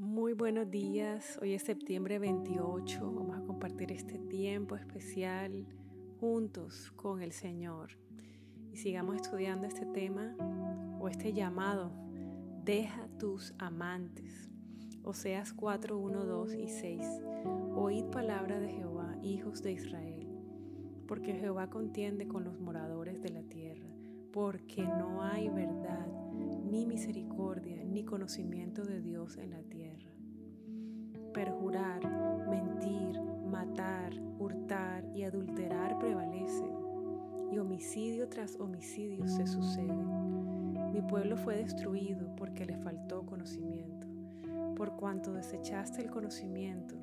Muy buenos días, hoy es septiembre 28, vamos a compartir este tiempo especial juntos con el Señor y sigamos estudiando este tema o este llamado, deja tus amantes. Oseas 4, 1, 2 y 6. Oíd palabra de Jehová, hijos de Israel, porque Jehová contiende con los moradores de la tierra, porque no hay verdad ni misericordia, ni conocimiento de Dios en la tierra. Perjurar, mentir, matar, hurtar y adulterar prevalecen, y homicidio tras homicidio se suceden. Mi pueblo fue destruido porque le faltó conocimiento. Por cuanto desechaste el conocimiento,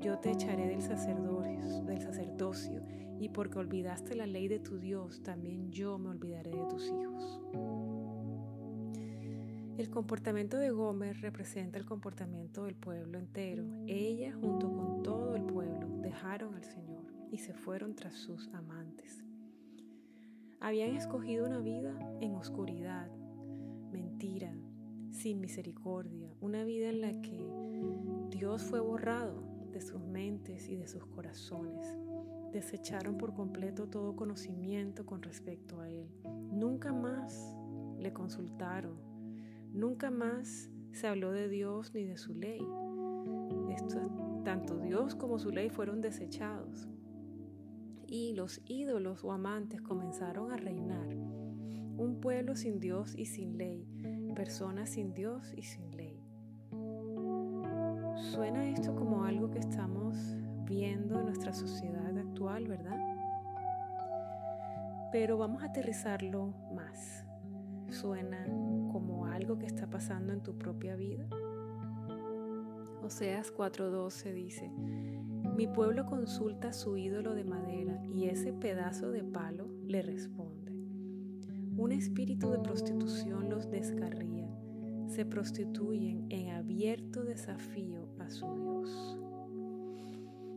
yo te echaré del del sacerdocio, y porque olvidaste la ley de tu Dios, también yo me olvidaré de tus hijos. El comportamiento de Gómez representa el comportamiento del pueblo entero. Ella, junto con todo el pueblo, dejaron al Señor y se fueron tras sus amantes. Habían escogido una vida en oscuridad, mentira, sin misericordia, una vida en la que Dios fue borrado de sus mentes y de sus corazones. Desecharon por completo todo conocimiento con respecto a Él. Nunca más le consultaron Nunca más se habló de Dios ni de su ley. tanto Dios como su ley fueron desechados. Y los ídolos o amantes comenzaron a reinar. Un pueblo sin Dios y sin ley. Personas sin Dios y sin ley. Suena esto como algo que estamos viendo en nuestra sociedad actual, ¿verdad? Pero vamos a aterrizarlo más. Suena algo que está pasando en tu propia vida? Oseas 4:12 dice, mi pueblo consulta su ídolo de madera y ese pedazo de palo le responde. Un espíritu de prostitución los descarría, se prostituyen en abierto desafío a su Dios.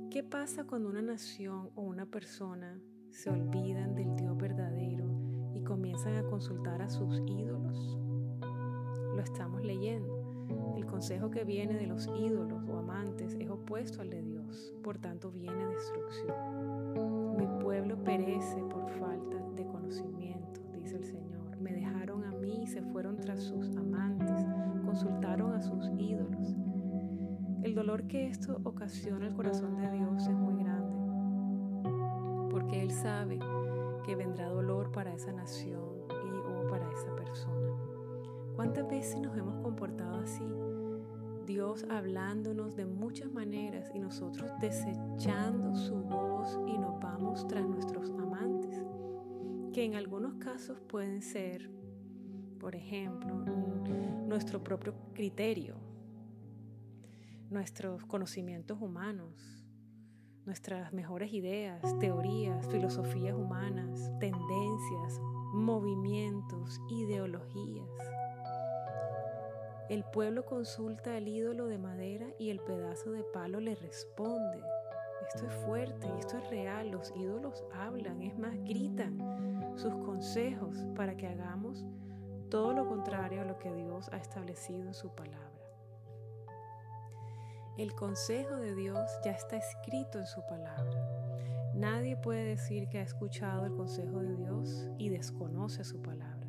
¿Qué pasa cuando una nación o una persona se olvidan del Dios verdadero y comienzan a consultar a sus ídolos? Lo estamos leyendo. El consejo que viene de los ídolos o amantes es opuesto al de Dios, por tanto viene destrucción. Mi pueblo perece por falta de conocimiento, dice el Señor. Me dejaron a mí y se fueron tras sus amantes, consultaron a sus ídolos. El dolor que esto ocasiona el corazón de Dios es muy grande, porque Él sabe que vendrá dolor para esa nación y o para esa persona. ¿Cuántas veces nos hemos comportado así? Dios hablándonos de muchas maneras y nosotros desechando su voz y nos vamos tras nuestros amantes, que en algunos casos pueden ser, por ejemplo, nuestro propio criterio, nuestros conocimientos humanos, nuestras mejores ideas, teorías, filosofías humanas, tendencias, movimientos, ideologías. El pueblo consulta al ídolo de madera y el pedazo de palo le responde. Esto es fuerte y esto es real. Los ídolos hablan, es más, gritan sus consejos para que hagamos todo lo contrario a lo que Dios ha establecido en su palabra. El consejo de Dios ya está escrito en su palabra. Nadie puede decir que ha escuchado el consejo de Dios y desconoce su palabra.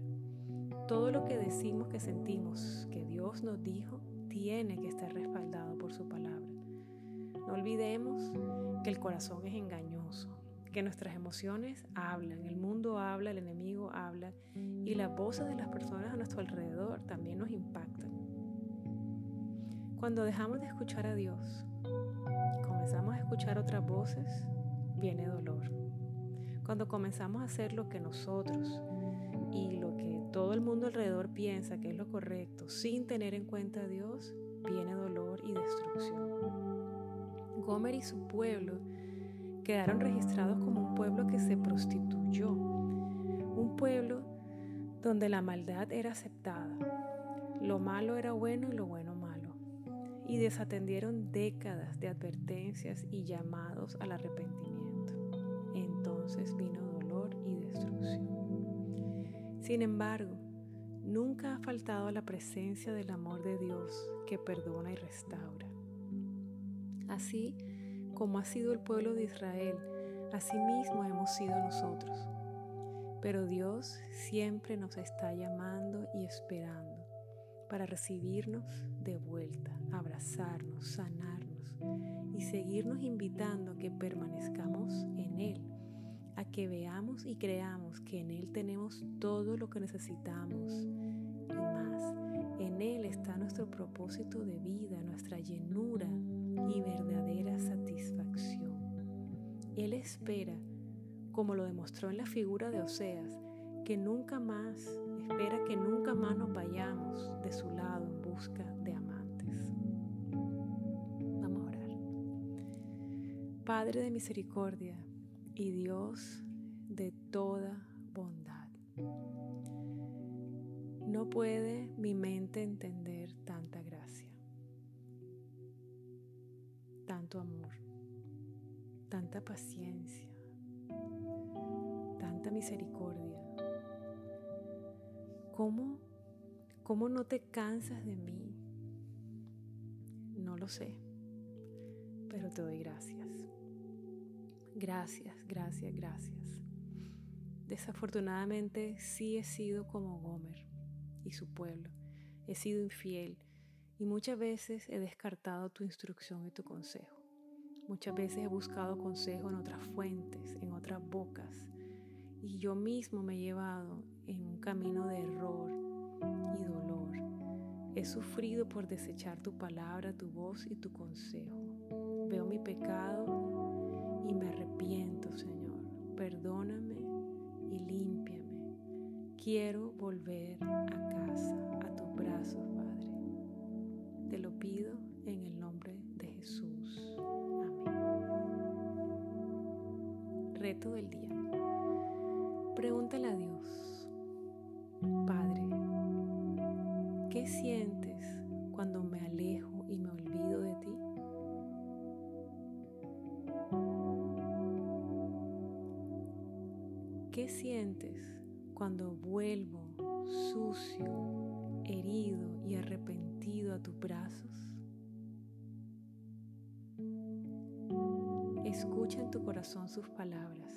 Todo lo que decimos que sentimos que Dios nos dijo tiene que estar respaldado por su palabra. No olvidemos que el corazón es engañoso, que nuestras emociones hablan, el mundo habla, el enemigo habla y las voces de las personas a nuestro alrededor también nos impactan. Cuando dejamos de escuchar a Dios y comenzamos a escuchar otras voces, viene dolor. Cuando comenzamos a hacer lo que nosotros y lo que todo el mundo alrededor piensa que es lo correcto sin tener en cuenta a Dios, viene dolor y destrucción. Gomer y su pueblo quedaron registrados como un pueblo que se prostituyó, un pueblo donde la maldad era aceptada, lo malo era bueno y lo bueno malo, y desatendieron décadas de advertencias y llamados al arrepentimiento. Entonces vino dolor y destrucción. Sin embargo, nunca ha faltado la presencia del amor de Dios que perdona y restaura. Así como ha sido el pueblo de Israel, así mismo hemos sido nosotros. Pero Dios siempre nos está llamando y esperando para recibirnos de vuelta, abrazarnos, sanarnos y seguirnos invitando a que permanezcamos en Él, a que veamos y creamos que en Él tenemos todo lo que necesitamos y más. En Él está nuestro propósito de vida, nuestra llenura y verdadera satisfacción. Él espera como lo demostró en la figura de Oseas, que nunca más, espera que nunca más nos vayamos de su lado en busca de amantes. Vamos a orar. Padre de misericordia y Dios de toda bondad. No puede mi mente entender tanta gracia, tanto amor, tanta paciencia misericordia. ¿Cómo, ¿Cómo no te cansas de mí? No lo sé, pero te doy gracias. Gracias, gracias, gracias. Desafortunadamente sí he sido como Gomer y su pueblo. He sido infiel y muchas veces he descartado tu instrucción y tu consejo. Muchas veces he buscado consejo en otras fuentes, en otras bocas, y yo mismo me he llevado en un camino de error y dolor. He sufrido por desechar tu palabra, tu voz y tu consejo. Quiero volver a casa, a tus brazos, Padre. Te lo pido en el nombre de Jesús. Amén. Reto del día. Pregúntale a Dios, Padre, ¿qué sientes cuando me alejo y me olvido de ti? ¿Qué sientes cuando vuelvo sucio, herido y arrepentido a tus brazos? Escucha en tu corazón sus palabras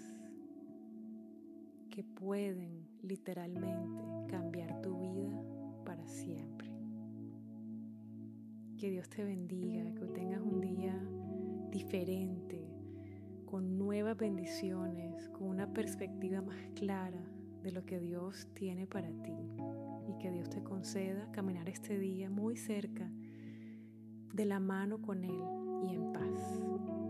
que pueden literalmente cambiar tu vida para siempre. Que Dios te bendiga, que tengas un día diferente, con nuevas bendiciones, con una perspectiva más clara de lo que Dios tiene para ti y que Dios te conceda caminar este día muy cerca de la mano con Él y en paz.